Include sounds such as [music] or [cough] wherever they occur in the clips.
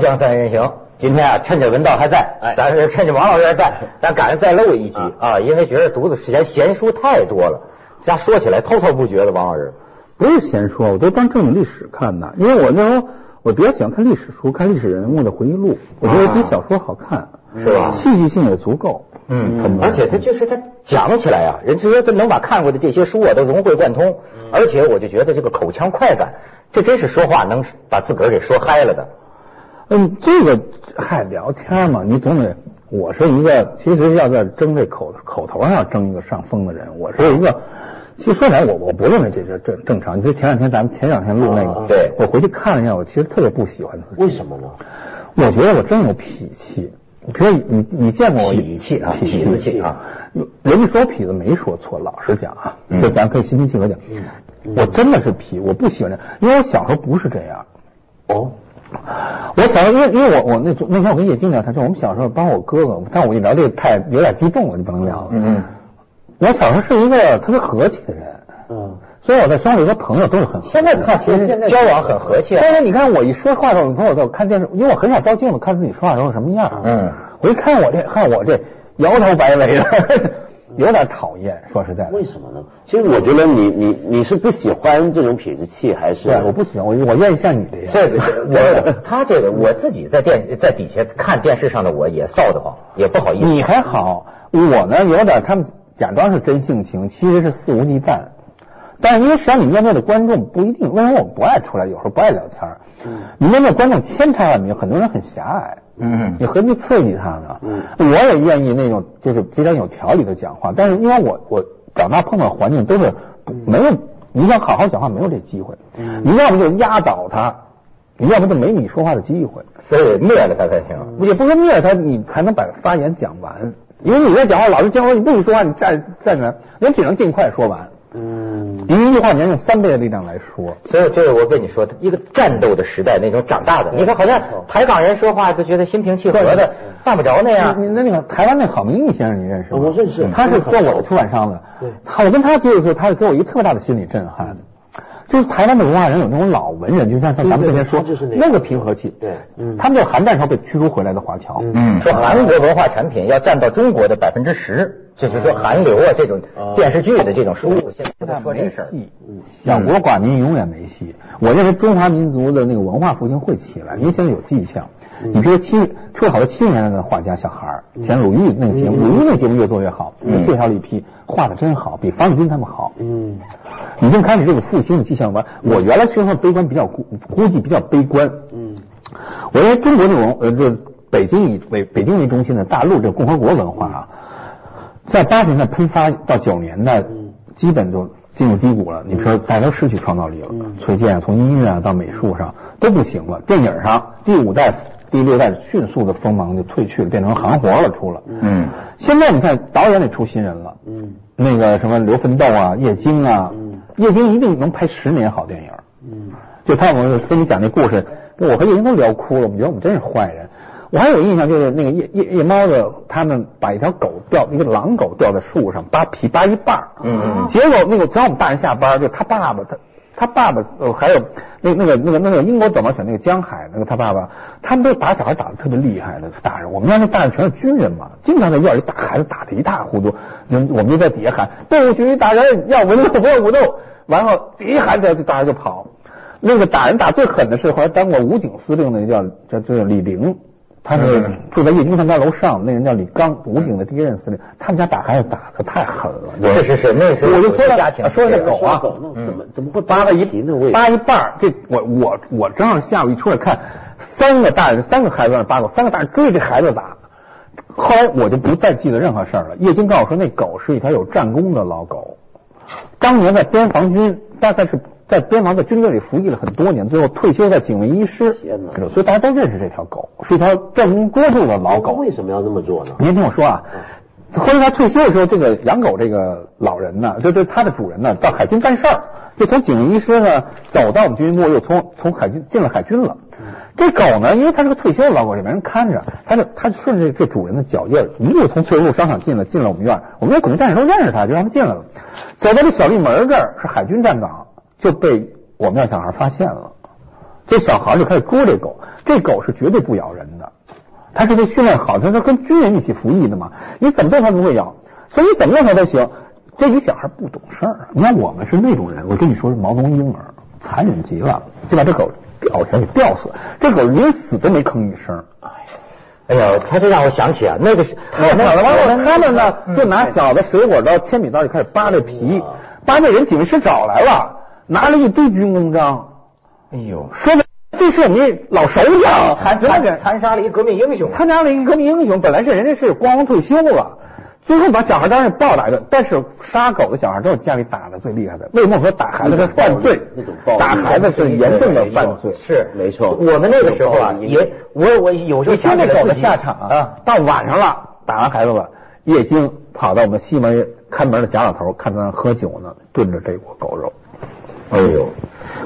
锵锵三人行，今天啊，趁着文道还在，哎咱是趁着王老师还在，[laughs] 咱赶上再录一集啊啊，因为觉得读的时间闲书太多了，这说起来滔滔不绝的。王老师，不是闲书，我都当正经历史看的，因为我那时候我比较喜欢看历史书，看历史人物的回忆录，我觉得比小说好看，是吧戏剧性也足够。嗯很，而且他就是他讲起来啊，人就说他能把看过的这些书啊都融会贯通，而且我就觉得这个口腔快感，这真是说话能把自个儿给说嗨了的。嗯，这个嗨聊天嘛，你总得，我是一个其实要在争这口口头上要争一个上风的人，我是一个。其实说起来，我我不认为这是正正常。你说前两天咱们前两天录那个，啊对我回去看了一下，我其实特别不喜欢自己。为什么呢？我觉得我真有痞气。比如你你见过我痞气啊痞气啊！人家说痞子没说错，老实讲啊，嗯这咱可以心平气和讲。我真的是痞，我不喜欢这样，因为我小时候不是这样。哦，我小时候，因为因为我我那那天我跟叶静聊天，就我们小时候，帮我哥哥，但我一聊这个太有点激动了，就不能聊了。嗯我小时候是一个特别和气的人，嗯，所以我在生活里和朋友都是很和气的。现在看其实现在交往很和气啊。但是你看我一说话的时候，你看我在看电视，因为我很少照镜子看自己说话的时候什么样。嗯，我一看我这看我这摇头摆尾的，有点讨厌。说实在的，为什么呢？其实我觉得你你你是不喜欢这种痞子气，还是对，我不喜欢，我我愿意像你这样。这个 [laughs] 我他这个我自己在电在底下看电视上的我也臊得慌，也不好意思。你还好，我呢有点他们假装是真性情，其实是肆无忌惮。但是因为实际上你面对的观众不一定，为什么我不爱出来，有时候不爱聊天？嗯你面对观众千差万别，很多人很狭隘。嗯你何必刺激他呢？嗯我也愿意那种就是非常有条理的讲话，但是因为我我长大碰到环境都是没有，你想好好讲话没有这机会，嗯你要么就压倒他，你要么就没你说话的机会。所以灭了他才行。也不是灭了他，你才能把发言讲完。因为你在讲话，老是讲话你不许说话，你站站着，人只能尽快说完。嗯你一句话你要用三倍的力量来说。所以这个我跟你说，一个战斗的时代那种长大的，你看好像台港人说话都觉得心平气和的，犯不着那样。你那那个台湾那郝明义先生你认识吗？我认识他是做我的出版商的。对他我跟他接触的时候，他给我一个特别大的心理震撼。就是台湾的文化人有那种老文人，就像像咱们之前说那个平和气。对嗯他们就是韩战时候被驱逐回来的华侨。嗯，说韩国文化产品要占到中国的百分之十，就是说韩流啊这种电视剧的这种输入，现在都说这事儿。戏，小国寡民永远没戏。我认为中华民族的那个文化复兴会起来，因为现在有迹象。你比如七出了好多七十年代的画家小孩儿，像鲁豫那个节目，鲁豫那个节目越做越好，介绍了一批画的真好，比方志斌他们好。嗯已经开始这个复兴的迹象吧。我原来宣传悲观比较估估计比较悲观，嗯我认为中国这种呃，这北京以北北京为中心的大陆这个共和国文化啊，在八十年代喷发到九十年代，基本就进入低谷了。你比如说大家都失去创造力了，崔健啊从音乐啊到美术上都不行了，电影上第五代、第六代迅速的锋芒就褪去了，变成行活了出了。嗯，现在你看导演得出新人了，嗯。那个什么刘奋斗啊、叶京啊嗯，叶京一定能拍十年好电影。嗯就他我跟你讲那故事，我和叶京都聊哭了，我们觉得我们真是坏人。我还有印象，就是那个夜夜夜猫子他们把一条狗吊一个狼狗吊在树上，扒皮扒一半儿嗯嗯嗯结果那个只要我们大人下班，就他爸爸他。他爸爸呃，还有那那个那个那个英国短毛犬那个江海，那个他爸爸，他们都打小孩打的特别厉害的大人。我们家那大人全是军人嘛，经常在院里打孩子，打的一塌糊涂。就我们就在底下喊不许打人，要文斗不要武斗。完后一喊这大家就跑。那个打人打最狠的是后来当过武警司令的叫叫叫李玲，他是住在叶军他们家楼上，那人叫李刚，武警的第一任司令。他们家打孩子打的太狠了，是是是，那时候我就说了家庭说了这狗啊狗那怎么怎么会扒了一皮呢？为扒一半儿，这我我我正好下午一出来看，三个大人三个孩子在那扒狗，三个大人追着这孩子打。后来我就不再记得任何事儿了。叶京告诉我说，那狗是一条有战功的老狗，当年在边防军，大概是在边防的军队里服役了很多年，最后退休在警卫医师。所以大家都认识这条狗，是一条战功卓著的老狗。为什么要这么做呢？您听我说啊，后来他退休的时候，这个养狗这个老人呢，就就他的主人呢，到海军干事儿，就从警卫医师呢走到我们军医部，又从从海军进了海军了。这狗呢，因为它是个退休的老狗，也没人看着，它就它顺着这主人的脚印儿，一路从翠湖路商场进了，进了我们院儿。我们院警卫战士都认识它，就让它进来了。走到这小立门这儿是海军站岗，就被我们院小孩发现了。这小孩就开始捉这狗，这狗是绝对不咬人的，它是被训练好，他是跟军人一起服役的嘛，你怎么对它都会咬，所以你怎么弄他都行。这一小孩不懂事儿，你看我们是那种人，我跟你说是毛绒婴儿，残忍极了，就把这狗吊起来给吊死，这狗临死都没吭一声。哎呀，他这让我想起啊，那个是太惨了。完了，他们呢就拿小的水果刀、铅笔刀就开始扒这皮，扒这人警卫室找来了，拿了一堆军功章。哎呦，说的这是我们老首长，残残残杀了一革命英雄，参加了一个革命英雄，本来是人家是光荣退休了。最后把小孩当然暴打一顿，但是杀狗的小孩都是家里打的最厉害的。为什么说打孩子是犯罪？打孩子是严重的犯罪。是没错我们那个时候啊，也我我有时候你听那狗的下场啊，到晚上了，打完孩子了，叶京跑到我们西门看门的贾老头，看他那喝酒呢，炖着这锅狗肉。哎呦，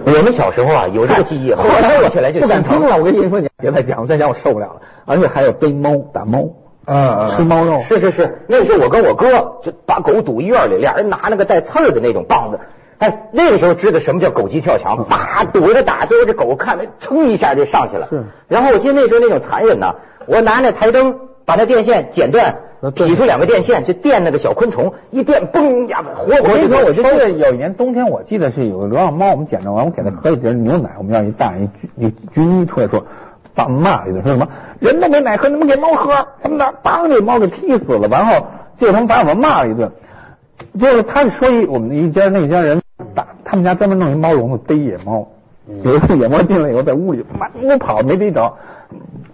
我们小时候啊有这个记忆，后来我起来就不敢听了。我跟您说，你别再讲，再讲我受不了了。而且还有逮猫打猫，嗯，吃猫肉是是是，那时候我跟我哥就把狗堵院里，俩人拿那个带刺儿的那种棒子。哎，那个时候知道什么叫狗急跳墙，叭堵着打，最后这狗看着噌一下就上去了。是。然后我记得那时候那种残忍呐，我拿那台灯把那电线剪断呃，对。劈出两个电线，就电那个小昆虫，一电嘣呀，活活我跟你说，我就记得有一年冬天，我记得是有个流浪猫，我们捡着完，我给它喝一瓶牛奶，我们让一大人一军一军医出来说，把骂了一顿，说什么人都没奶喝，你们给猫喝，什么的，把这猫给踢死了，然后就他们把我们骂了一顿。就是他说一我们一家那一家人打他们家专门弄一猫笼子逮野猫，有一次野猫进来以后在屋里满屋跑没逮着，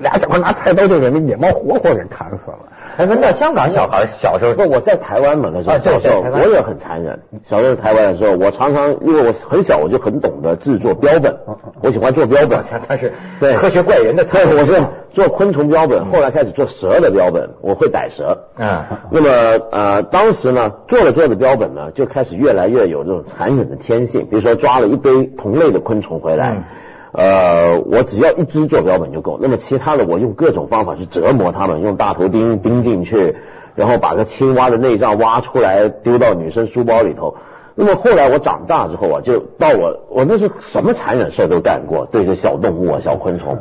俩小孩拿菜刀就给那野猫活活给砍死了。哎，那香港小孩小时候不，我在台湾嘛，那时候小时候我也很残忍。小时候在台湾的时候，我常常因为我很小，我就很懂得制作标本，我喜欢做标本。他是对科学怪人的对，菜，我是做昆虫标本，后来开始做蛇的标本，我会逮蛇。嗯那么呃，当时呢，做着做着标本呢，就开始越来越有这种残忍的天性。比如说抓了一堆同类的昆虫回来，呃，我只要一只做标本就够。那么其他的，我用各种方法去折磨它们，用大头钉钉进去，然后把个青蛙的内脏挖出来丢到女生书包里头。那么后来我长大之后啊，就到我我那是什么残忍事都干过，对着小动物啊、小昆虫。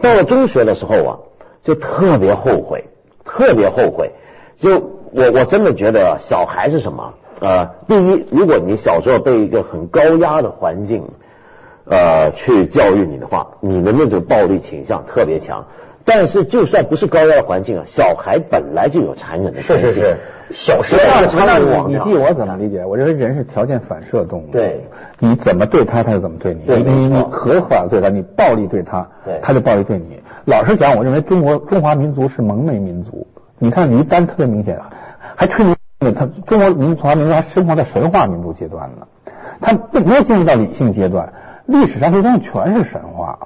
到了中学的时候啊，就特别后悔，特别后悔。就我我真的觉得小孩是什么？呃，第一，如果你小时候被一个很高压的环境，呃，去教育你的话，你的那种暴力倾向特别强。但是就算不是高压的环境啊，小孩本来就有残忍的天性。是是是，小时对候啊那往掉你你记我怎么理解？我认为人是条件反射动物。对，你怎么对他，他就怎么对你。对你你你没错合法对他，你暴力对他对，他就暴力对你。老实讲，我认为中国中华民族是蒙昧民族。你看你一丹特别明显，还吹牛，他中国民族华民族还生活在神话民族阶段呢，他并没有进入到理性阶段。历史上这东西全是神话，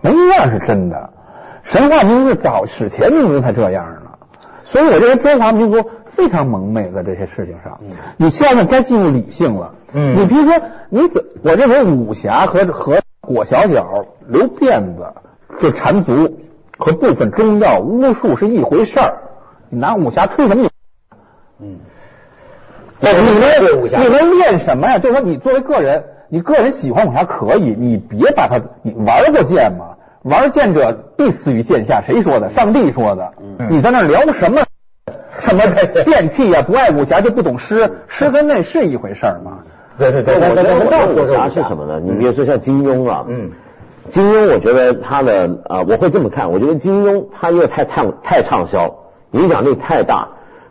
没一样是真的。神话民族早史前民族才这样呢。所以我认为中华民族非常蒙昧在这些事情上。你现在该进入理性了。嗯你比如说，你怎我认为武侠和和裹小脚、留辫子、就缠足和部分中药、巫术是一回事儿。你拿武侠吹什么？嗯，你侠你能练什么呀？就是说，你作为个人，你个人喜欢武侠可以，你别把它，你玩过剑吗？玩剑者必死于剑下，谁说的？上帝说的。嗯你在那儿聊什么？[laughs] 什么剑气呀？不爱武侠就不懂诗，诗跟那是一回事儿吗？对对对，我觉得我那那那的武侠是什么呢？你比如说像金庸啊，嗯，金庸，我觉得他的啊、呃我会这么看，我觉得金庸他因为太畅太畅销，影响力太大，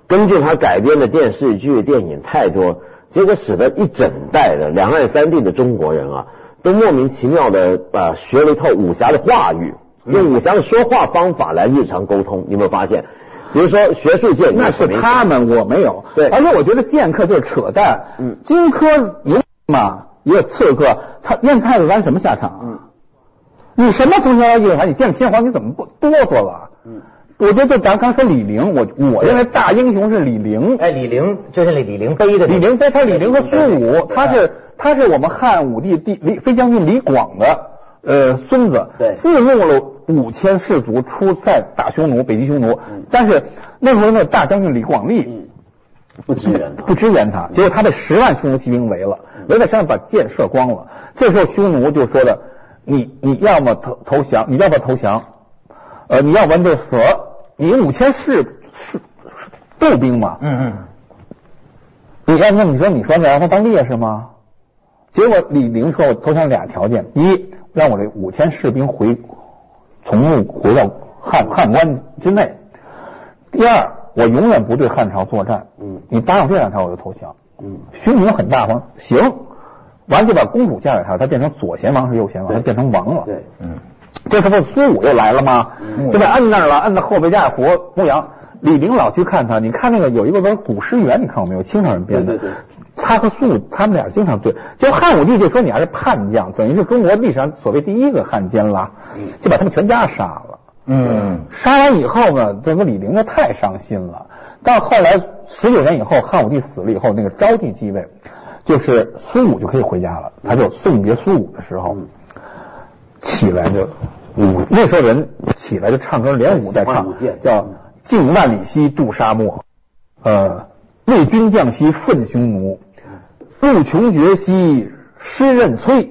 根据他改编的电视剧、电影太多，结果使得一整代的两岸三地的中国人啊，都莫名其妙的呃学了一套武侠的话语，用武侠的说话方法来日常沟通。你有没有发现？比如说学术界，那是他们，我没有。对而且我觉得剑客就是扯淡。嗯荆轲有嘛，一个刺客，他燕太子干什么下场？嗯，你什么从小一环，你见秦始皇你怎么不哆嗦了？嗯，我觉得咱刚说李陵，我我认为大英雄是李陵。哎，李陵就是那李陵碑的李陵碑，他李陵和孙武，他是他是我们汉武帝帝李飞将军李广的呃孙子，对自募了五千士卒出塞打匈奴，北击匈奴，嗯但是那时候那大将军李广利。嗯，不支援他不支援他，结果他被十万匈奴骑兵围了，围在身上把箭射光了。这时候匈奴就说的，你你要么投投降，你要么投降？呃，你要不然就死。你五千士士步兵嘛，嗯嗯，你要那你说你说你让他当烈士吗？结果李陵说，我投降俩条件：第一，让我这五千士兵回从墓回到汉汉关之内；第二，我永远不对汉朝作战。嗯，你答应这两条，我就投降。嗯，匈奴很大方，行，完就把公主嫁给他，他变成左贤王是右贤王，他变成王了。对，嗯，这时候苏武又来了吗？就被摁那儿了，摁在后备架活牧羊。李陵老去看他，你看那个有一个本《古诗源》，你看过没有？清朝人编的。对对对他和苏武他们俩经常对，就汉武帝就说你还是叛将，等于是中国历史上所谓第一个汉奸啦，就把他们全家杀了。嗯，杀完以后呢，这个李陵呢太伤心了。到后来十九年以后，汉武帝死了以后，那个昭帝继位，就是苏武就可以回家了。他就送别苏武的时候，起来就舞，那时候人起来就唱歌，连舞带唱，叫“进万里兮渡沙漠”，呃，为君将兮奋匈奴，路穷绝兮诗任摧，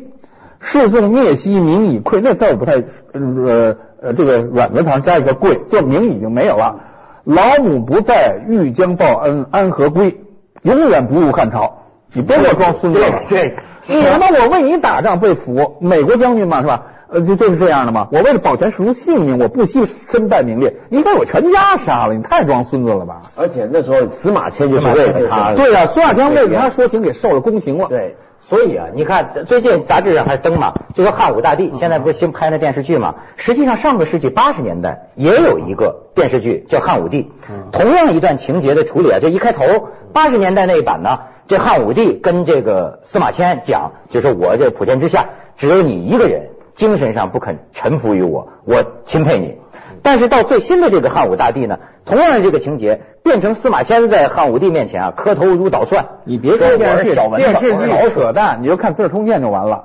士纵灭兮民以溃。那字儿不太呃呃这个软字旁加一个贵，就名已经没有了。老母不在，欲将报恩，安何归？永远不入汉朝。你别给我装孙子了。对，你他妈我为你打仗被俘，美国将军嘛是吧？呃，就就是这样的嘛。我为了保全叔叔性命，我不惜身败名裂。你把我全家杀了，你太装孙子了吧？而且那时候司马迁就是为了他，对呀、司马迁为了他说情给受了宫刑了。对，所以啊，你看最近杂志上还登嘛，就说汉武大帝现在不是新拍那电视剧嘛？实际上上个世纪八十年代也有一个电视剧叫《汉武帝》，同样一段情节的处理啊，就一开头八十年代那一版呢，这汉武帝跟这个司马迁讲，就是我这普天之下只有你一个人精神上不肯臣服于我，我钦佩你。但是到最新的这个汉武大帝呢，同样的这个情节变成司马迁在汉武帝面前啊磕头如捣蒜。你别说电视剧，电视剧老扯淡，你就看《资治通鉴》就完了。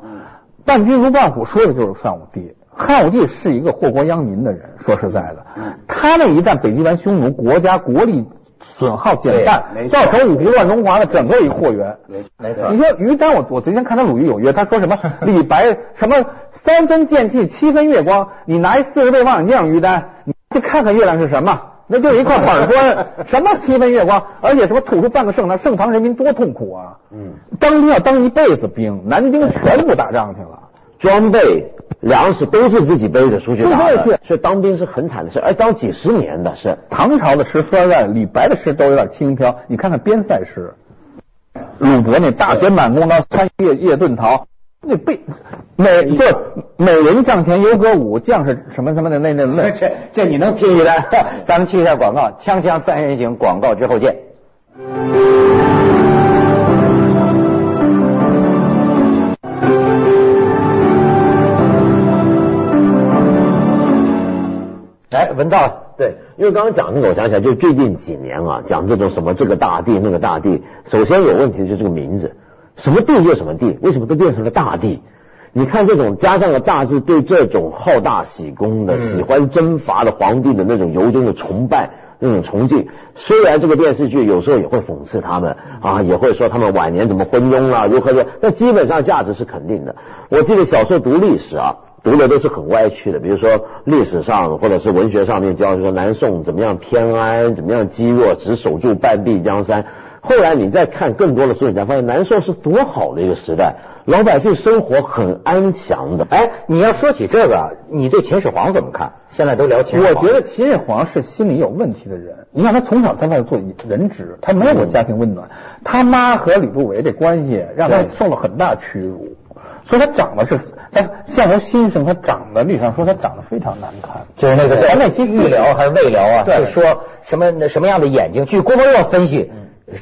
伴君如伴虎说的就是汉武帝。汉武帝是一个祸国殃民的人，说实在的，他那一战北击完匈奴，国家国力损耗减半，造成五胡乱中华的整个一个祸源。没错你说于丹，我我昨天看他《鲁豫有约》，他说什么 [laughs] 李白什么三分剑气，七分月光，你拿一四十倍望远镜，于丹，你去看看月亮是什么？那就是一块板砖，什么七分月光，而且什么吐出半个盛唐，盛唐人民多痛苦啊！嗯，当兵要当一辈子兵，南京全部打仗去了。装备、粮食都是自己背着出去打对对的，所以当兵是很惨的事，而当几十年的是。唐朝的诗说实在，李白的诗都有点轻飘。你看看边塞诗，鲁伯那大雪满弓刀，穿夜夜遁逃，那背美就美人帐前游歌舞，将士什么什么的那那那。这这你能拼一来？[laughs] 咱们去一下广告，锵锵三人行，广告之后见。哎，文道，对，因为刚刚讲那个，我想起来，就最近几年啊，讲这种什么这个大地那个大地，首先有问题的就是这个名字，什么地就什么地，为什么都变成了大地？你看这种加上了大字对这种好大喜功的、喜欢征伐的皇帝的那种由衷的崇拜。那种崇敬，虽然这个电视剧有时候也会讽刺他们啊，也会说他们晚年怎么昏庸啊，如何的，但基本上价值是肯定的。我记得小时候读历史啊，读的都是很歪曲的，比如说历史上或者是文学上面教说南宋怎么样偏安，怎么样积弱，只守住半壁江山。后来你再看更多的书，你才发现南宋是多好的一个时代，老百姓生活很安详的。哎，你要说起这个，你对秦始皇怎么看？现在都聊秦始皇，我觉得秦始皇是心理有问题的人。你看他从小在外做人质，他没有过家庭温暖。他妈和吕不韦这关系让他受了很大屈辱，所以他长得是，他相由心生，他长得历史上说他长得非常难看，就是那个咱那些预疗还是未疗啊？对就说什么那什么样的眼睛？据郭沫若分析，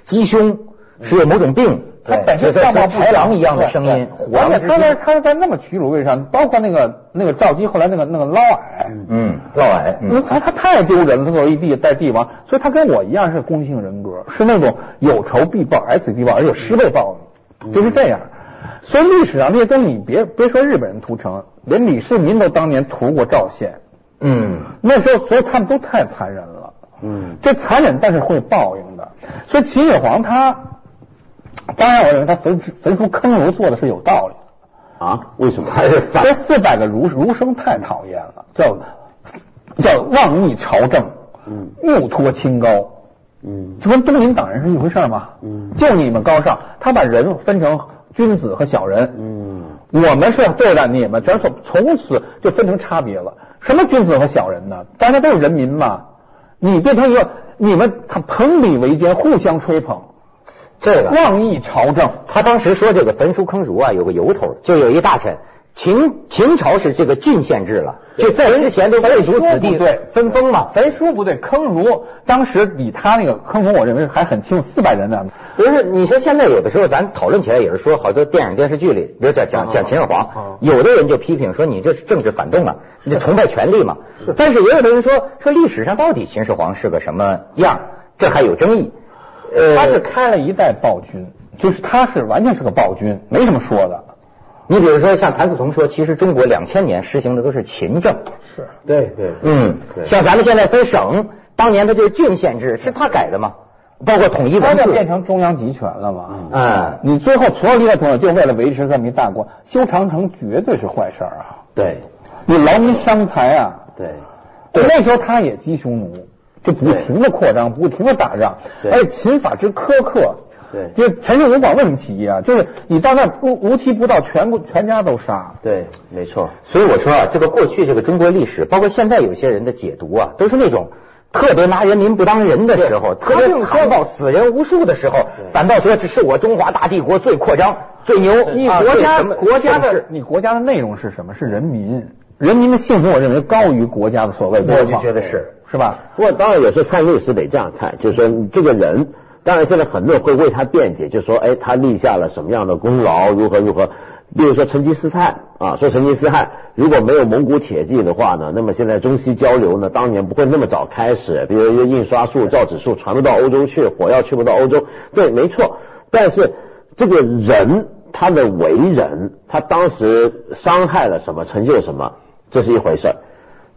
鸡胸是有某种病，他本身就相貌不豺狼一样的声音，而且他在。他是在那么屈辱位置上，包括那个那个赵姬后来那个那个嫪毐，嗯，嫪毐，他他太丢人了，他作为一帝代帝王，所以他跟我一样是攻击性人格，是那种有仇必报，挨死必报，而且十倍报你，就是这样。所以历史上这些东西，你别别说日本人屠城，连李世民都当年屠过赵县，嗯，那时候所以他们都太残忍了。嗯，这残忍但是会报应的。所以秦始皇他，当然我认为他焚焚书坑儒做的是有道理的。啊？为什么？还是反这四百个儒儒生太讨厌了，叫叫妄逆朝政，嗯目托清高，嗯就跟东林党人是一回事儿嘛。嗯就你们高尚，他把人分成君子和小人。嗯我们是对待你们，全是从此就分成差别了。什么君子和小人呢？大家都是人民嘛。你变成一个，你们他朋比为奸，互相吹捧，这个妄议朝政。他当时说这个焚书坑儒啊，有个由头，就有一大臣，秦秦朝是这个郡县制了，就在之前都贵族子弟对分封嘛。焚书不对，坑儒当时比他那个坑儒，我认为还很轻，四百人呢。不是，你说现在有的时候咱讨论起来也是说，好多电影电视剧里，比如讲讲讲秦始皇，有的人就批评说你这是政治反动啊，你崇拜权力嘛。但是也有的人说说历史上到底秦始皇是个什么样，这还有争议。呃，他是开了一代暴君，就是他是完全是个暴君，没什么说的。你比如说像谭嗣同说，其实中国两千年实行的都是秦政。是，对对嗯，像咱们现在分省，当年的这个郡县制是他改的吗？包括统一文字变成中央集权了嘛。嗯你最后所有历代统治就为了维持这么一大国，修长城绝对是坏事儿啊！对你劳民伤财啊！对那时候他也鸡匈奴，就不停的扩张，不停的打仗，而且秦法之苛刻。对就陈胜吴广为什么起义啊？就是你到那儿无无期不到，全部全家都杀。对，没错。所以我说啊，这个过去这个中国历史，包括现在有些人的解读啊，都是那种特别拿人民不当人的时候，特别残暴、死人无数的时候，反倒说这是我中华大帝国最扩张、最牛。你啊国家、国家的你国家的内容是什么？是人民，人民的幸福，我认为高于国家的所谓多我就觉得是。是吧？不过当然有时候看历史得这样看，就是说你这个人，当然现在很多人会为他辩解，就说，哎，他立下了什么样的功劳，如何如何。比如说成吉思汗啊，说成吉思汗如果没有蒙古铁骑的话呢，那么现在中西交流呢，当年不会那么早开始。比如说印刷术、造纸术传不到欧洲去，火药去不到欧洲，对，没错。但是这个人他的为人，他当时伤害了什么，成就什么，这是一回事儿。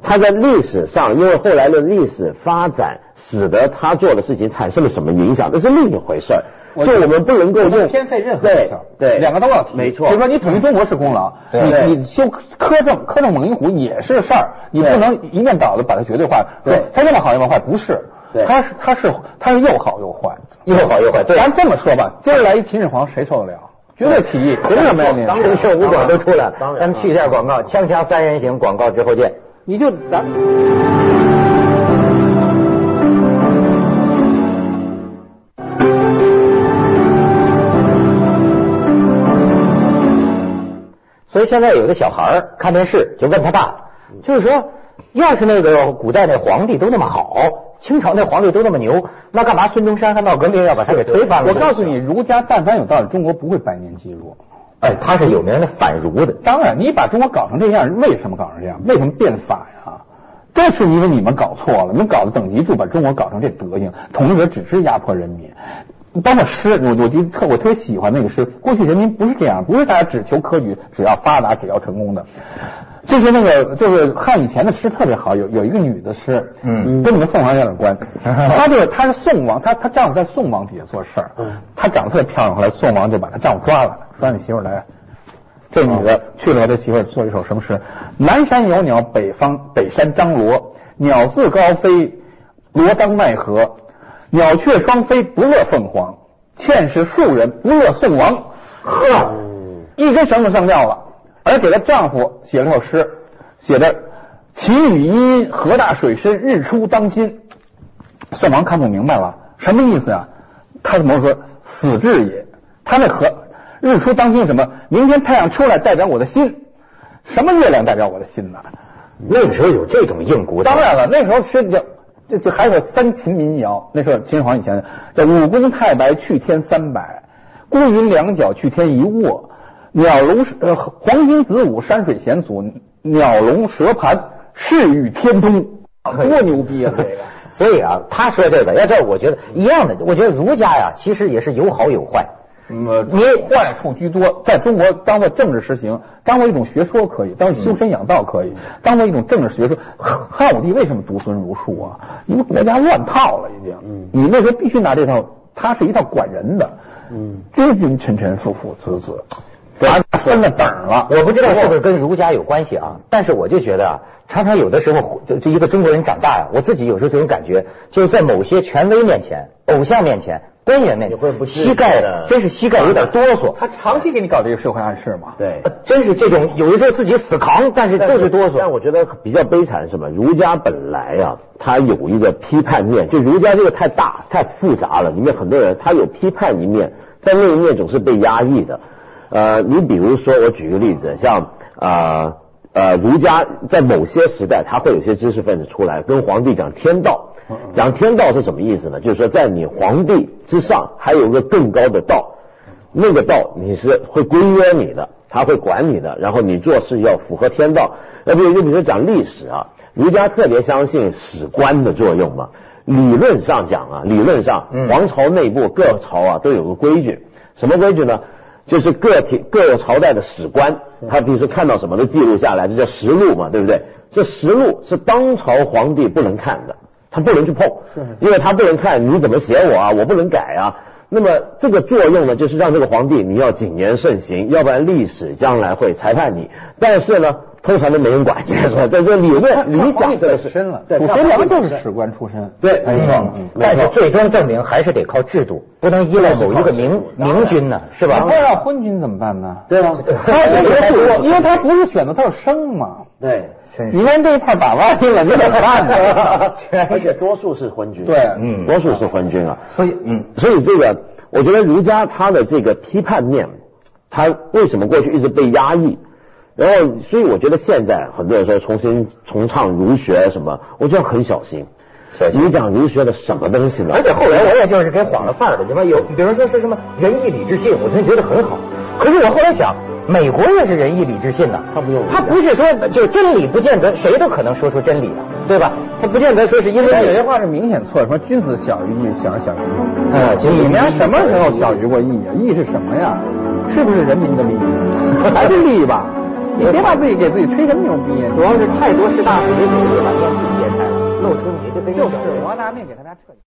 他在历史上，因为后来的历史发展，使得他做的事情产生了什么影响，这是另一回事儿。我就我们不能够用偏废任何对一条对两个都要提，没错。比如说你统一中国是功劳，对。你你修苛政苛政猛于虎也是事儿，你不能一面倒的把它绝对化，对。说它又么好又么坏，不是，对。它是他是他是又好又坏，又好又坏。对，咱这么说吧，今儿来一秦始皇，谁受得了？绝对起义，凭什么呀你？当然陈胜吴广都出来当然咱们去一下广告，锵锵三人行，广告之后见。你就咱。所以现在有的小孩儿看电视就问他爸，就是说，要是那个古代那皇帝都那么好，清朝那皇帝都那么牛，那干嘛孙中山还闹革命要把他给推翻了？我告诉你，，儒家但凡有道理，中国不会百年积弱。哎，他是有名的反儒的。当然，你把中国搞成这样，为什么搞成这样？为什么变法呀？这是因为你们搞错了，你们搞的等级制，把中国搞成这德行。统治者只是压迫人民。包括诗，我我记得特我特别喜欢那个诗。过去人民不是这样，不是大家只求科举，只要发达，只要成功的。就是那个，就是汉以前的诗特别好，有有一个女的诗，嗯跟你们凤凰有点关。[laughs] 她就是她是宋王，她她丈夫在宋王底下做事儿，她长得特别漂亮，后来宋王就把她丈夫抓了，抓你媳妇儿来。这女的去了，她媳妇儿做一首什么诗？南山有鸟，北方北山张罗，鸟自高飞，罗当奈何？鸟雀双飞，不乐凤凰。妾是庶人，不乐宋王。呵，一根绳子上吊了，而给她丈夫写了首诗，写的“晴雨阴阴，河大水深，日出当心”。宋王看不明白了，什么意思啊、他怎么说死志也？他那河日出当心什么？明天太阳出来代表我的心，什么月亮代表我的心呢？那个时候有这种硬骨头。当然了，那时候是叫这这还有三秦民谣，那时候秦始皇以前叫五功太白去天三百，孤云两角去天一卧，鸟龙呃黄金子午山水险阻，鸟龙蛇盘势与天通，多牛逼啊！这个。[laughs] 所以啊，他说这个，要这我觉得一样的。我觉得儒家呀，其实也是有好有坏。嗯，你坏处居多，在中国当做政治实行，当做一种学说可以，当做修身养道可以，当做一种政治学说。汉武帝为什么独尊儒术啊？因为国家乱套了已经。嗯你那时候必须拿这套，它是一套管人的。嗯，君君臣臣父父子子。把分了等了。我不知道是不是跟儒家有关系啊，但是我就觉得啊，常常有的时候，就就一个中国人长大呀，我自己有时候这种感觉，就是在某些权威面前、偶像面前、官员面前，膝盖真是膝盖有点哆嗦。他长期给你搞这个社会暗示嘛？对，真是这种有的时候自己死扛，但是就是哆嗦。但我觉得比较悲惨是什么？儒家本来啊，他有一个批判面，就儒家这个太大太复杂了，里面很多人他有批判一面，但那一面总是被压抑的。呃，你比如说，我举个例子，像啊呃，儒家在某些时代，他会有些知识分子出来跟皇帝讲天道，讲天道是什么意思呢？就是说，在你皇帝之上，还有个更高的道，那个道你是会规约你的，他会管你的，然后你做事要符合天道。那比如就比如说讲历史啊，儒家特别相信史官的作用嘛。理论上讲啊，理论上，皇朝内部各朝啊都有个规矩，什么规矩呢？就是个体各个朝代的史官，他比如说看到什么都记录下来，这叫实录嘛，对不对？这实录是当朝皇帝不能看的，他不能去碰，因为他不能看你怎么写我啊，我不能改啊。那么这个作用呢，就是让这个皇帝你要谨言慎行，要不然历史将来会裁判你。但是呢。通常都没人管，就是说，这这理论理想这个是深了。对，祖师良就是史官出身。对，没错。但是最终证明还是得靠制度，不能依赖某一个明明君呢，是吧？他要昏君怎么办呢？对啊，他是多数，因为他不是选择，他是生嘛。对，你连这一块打歪了，你怎么办呢？[laughs] 而且多数是昏君。对，嗯，多数是昏君啊。所以，嗯，所以这个，我觉得儒家他的这个批判面，他为什么过去一直被压抑？然后，所以我觉得现在很多人说重新重唱儒学什么，我觉得很小心。你讲儒学的什么东西呢？而且后来我也就是给晃了范儿的，你说有，比如说说什么仁义礼智信，我真觉得很好。可是我后来想，美国也是仁义礼智信呐，他不用，他不是说就真理不见得谁都可能说出真理的，对吧？他不见得说是因为有些话是明显错，说君子小于义，小于义。啊，你们什么时候小于过义啊？义是什么呀？是不是人民的利益？[laughs] 还是利益吧？你别把自己给自己吹什么牛逼，主要是太多事大非，给你把面具揭开了，露出你这个。就是我要拿命给他家彻底。